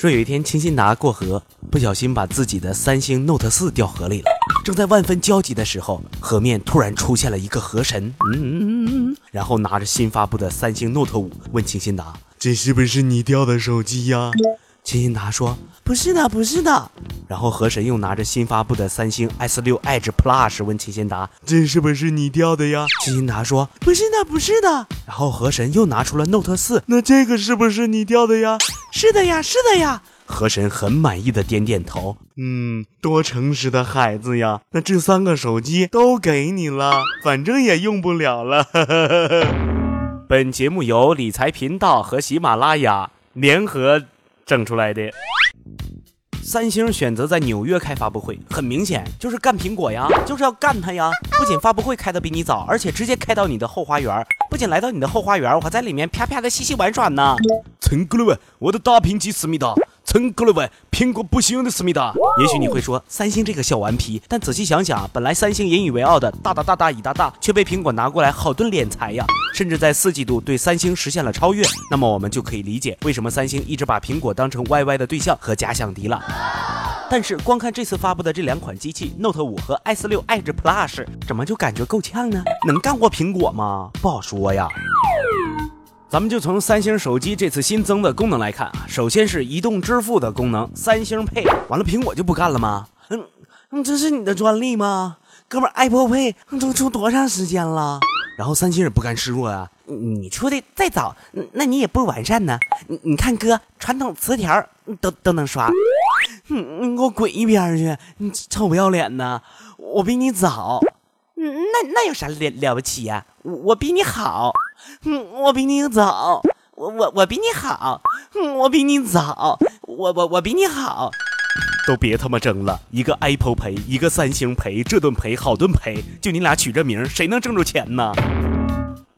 说有一天，清新达过河，不小心把自己的三星 Note 四掉河里了。正在万分焦急的时候，河面突然出现了一个河神，嗯，然后拿着新发布的三星 Note 五问清新达：“这是不是你掉的手机呀？”清新达说：“不是的，不是的。”然后河神又拿着新发布的三星 S 六 Edge Plus 问清新达：“这是不是你掉的呀？”清新达说：“不是的，不是的。”然后河神又拿出了 Note 四：“那这个是不是你掉的呀？”“是的呀，是的呀。”河神很满意的点点头。嗯，多诚实的孩子呀！那这三个手机都给你了，反正也用不了了。本节目由理财频道和喜马拉雅联合。整出来的，三星选择在纽约开发布会，很明显就是干苹果呀，就是要干它呀。不仅发布会开的比你早，而且直接开到你的后花园。不仅来到你的后花园，我还在里面啪啪的嬉戏玩耍呢。成功了喂，我的大屏机思密达。成功了喂，苹果不行的思密达。也许你会说三星这个小顽皮，但仔细想想，本来三星引以为傲的大大大大以大大，却被苹果拿过来好顿敛财呀。甚至在四季度对三星实现了超越，那么我们就可以理解为什么三星一直把苹果当成 YY 的对象和假想敌了。但是光看这次发布的这两款机器，Note 五和 S 六 Edge Plus，怎么就感觉够呛呢？能干过苹果吗？不好说呀。咱们就从三星手机这次新增的功能来看啊，首先是移动支付的功能，三星 Pay，完了苹果就不干了吗？嗯，这是你的专利吗？哥们，Apple Pay 都出多长时间了？然后三星也不甘示弱啊，你出的再早，那你也不完善呢。你你看哥，传统磁条都都能刷，你给我滚一边去！你臭不要脸的，我比你早。那那有啥了了不起呀？我比你好，嗯，我比你早，我我我比你好，嗯，我比你早，我我我比你好，都别他妈争了，一个 Apple 赔，一个三星赔，这顿赔好顿赔，就你俩取这名，谁能挣着钱呢？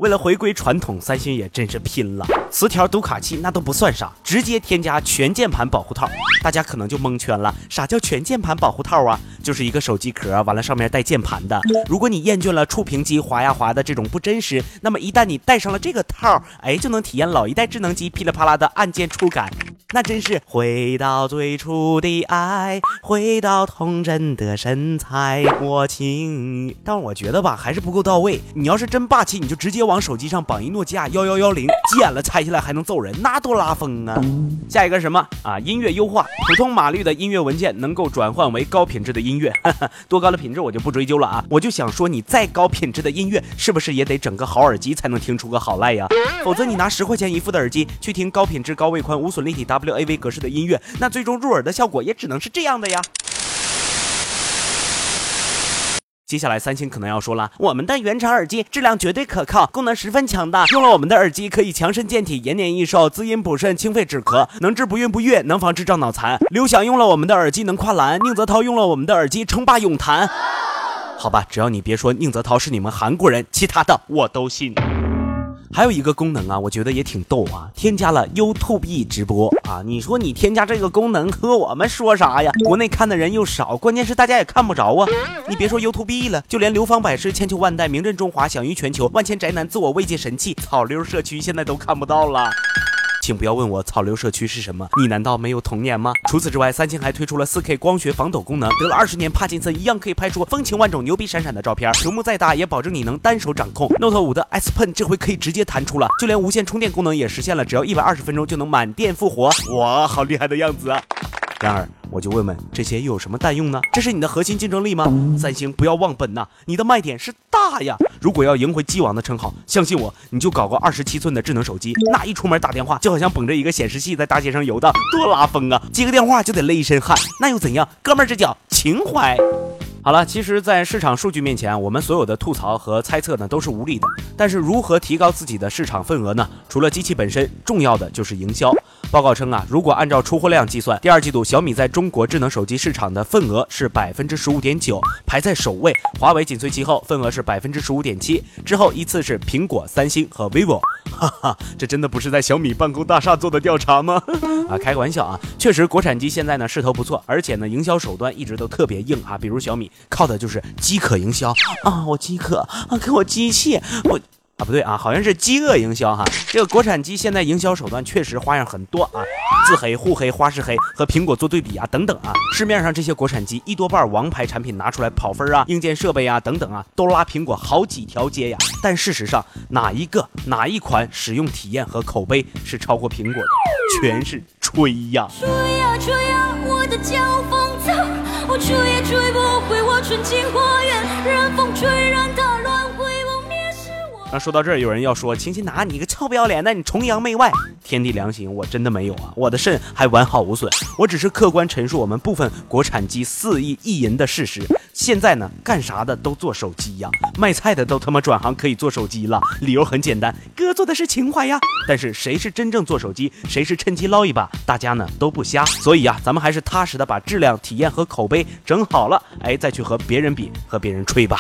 为了回归传统，三星也真是拼了。磁条读卡器那都不算啥，直接添加全键盘保护套。大家可能就蒙圈了，啥叫全键盘保护套啊？就是一个手机壳，完了上面带键盘的。如果你厌倦了触屏机滑呀滑的这种不真实，那么一旦你戴上了这个套，哎，就能体验老一代智能机噼里啪啦的按键触感。那真是回到最初的爱，回到童真的身材，我情。但我觉得吧，还是不够到位。你要是真霸气，你就直接往手机上绑一诺基亚幺幺幺零，急眼了拆下来还能揍人，那多拉风啊！下一个什么啊？音乐优化，普通码率的音乐文件能够转换为高品质的音乐，多高的品质我就不追究了啊！我就想说，你再高品质的音乐，是不是也得整个好耳机才能听出个好赖呀？否则你拿十块钱一副的耳机去听高品质、高位宽、无损立体 W。WAV 格式的音乐，那最终入耳的效果也只能是这样的呀。接下来三星可能要说了，我们的原厂耳机质量绝对可靠，功能十分强大。用了我们的耳机可以强身健体、延年益寿、滋阴补肾、清肺止咳，能治不孕不育，能防治撞脑残。刘翔用了我们的耳机能跨栏，宁泽涛用了我们的耳机称霸泳坛。好吧，只要你别说宁泽涛是你们韩国人，其他的我都信。还有一个功能啊，我觉得也挺逗啊，添加了 YouTube 直播啊。你说你添加这个功能和我们说啥呀？国内看的人又少，关键是大家也看不着啊。你别说 YouTube 了，就连流芳百世、千秋万代、名震中华、享誉全球、万千宅男自我慰藉神器草溜社区，现在都看不到了。请不要问我草榴社区是什么，你难道没有童年吗？除此之外，三星还推出了 4K 光学防抖功能，得了二十年帕金森一样可以拍出风情万种、牛逼闪闪的照片。屏幕再大也保证你能单手掌控。Note 5的 S Pen 这回可以直接弹出了，就连无线充电功能也实现了，只要一百二十分钟就能满电复活。哇，好厉害的样子啊！然而，我就问问这些又有什么蛋用呢？这是你的核心竞争力吗？三星不要忘本呐！你的卖点是大呀！如果要赢回机王的称号，相信我，你就搞个二十七寸的智能手机，那一出门打电话就好像捧着一个显示器在大街上游荡，多拉风啊！接个电话就得累一身汗，那又怎样？哥们儿，这叫情怀。好了，其实，在市场数据面前，我们所有的吐槽和猜测呢都是无力的。但是，如何提高自己的市场份额呢？除了机器本身，重要的就是营销。报告称啊，如果按照出货量计算，第二季度小米在中国智能手机市场的份额是百分之十五点九，排在首位。华为紧随其后，份额是百分之十五点七，之后依次是苹果、三星和 vivo。哈哈，这真的不是在小米办公大厦做的调查吗？啊，开个玩笑啊！确实，国产机现在呢势头不错，而且呢营销手段一直都特别硬啊，比如小米。靠的就是饥渴营销啊！我饥渴啊，给我机器，我啊，不对啊，好像是饥饿营销哈。这个国产机现在营销手段确实花样很多啊，自黑、互黑、花式黑和苹果做对比啊，等等啊。市面上这些国产机一多半王牌产品拿出来跑分啊，硬件设备啊等等啊，都拉苹果好几条街呀。但事实上，哪一个哪一款使用体验和口碑是超过苹果的？全是吹呀！吹呀吹呀，我的脚风走，我吹也吹不回我纯净花园，任风吹，让它。那说到这儿，有人要说：“秦秦拿你个臭不要脸的，你崇洋媚外！”天地良心，我真的没有啊，我的肾还完好无损。我只是客观陈述我们部分国产机四亿意淫的事实。现在呢，干啥的都做手机呀，卖菜的都他妈转行可以做手机了。理由很简单，哥做的是情怀呀。但是谁是真正做手机，谁是趁机捞一把，大家呢都不瞎。所以啊，咱们还是踏实的把质量、体验和口碑整好了，哎，再去和别人比，和别人吹吧。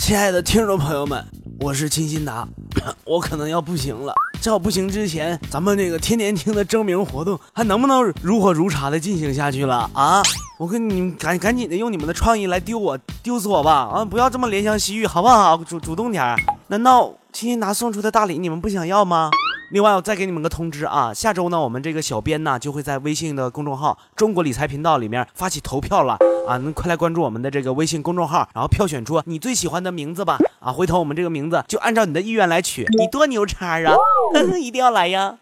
亲爱的听众朋友们，我是清新达，我可能要不行了。在我不行之前，咱们那个天天听的征名活动还能不能如火如茶的进行下去了啊？我跟你们赶赶紧的用你们的创意来丢我，丢死我吧！啊，不要这么怜香惜玉，好不好？主主动点。难道清新达送出的大礼你们不想要吗？另外，我再给你们个通知啊，下周呢，我们这个小编呢就会在微信的公众号“中国理财频道”里面发起投票了啊，那快来关注我们的这个微信公众号，然后票选出你最喜欢的名字吧啊，回头我们这个名字就按照你的意愿来取，你多牛叉啊，一定要来呀！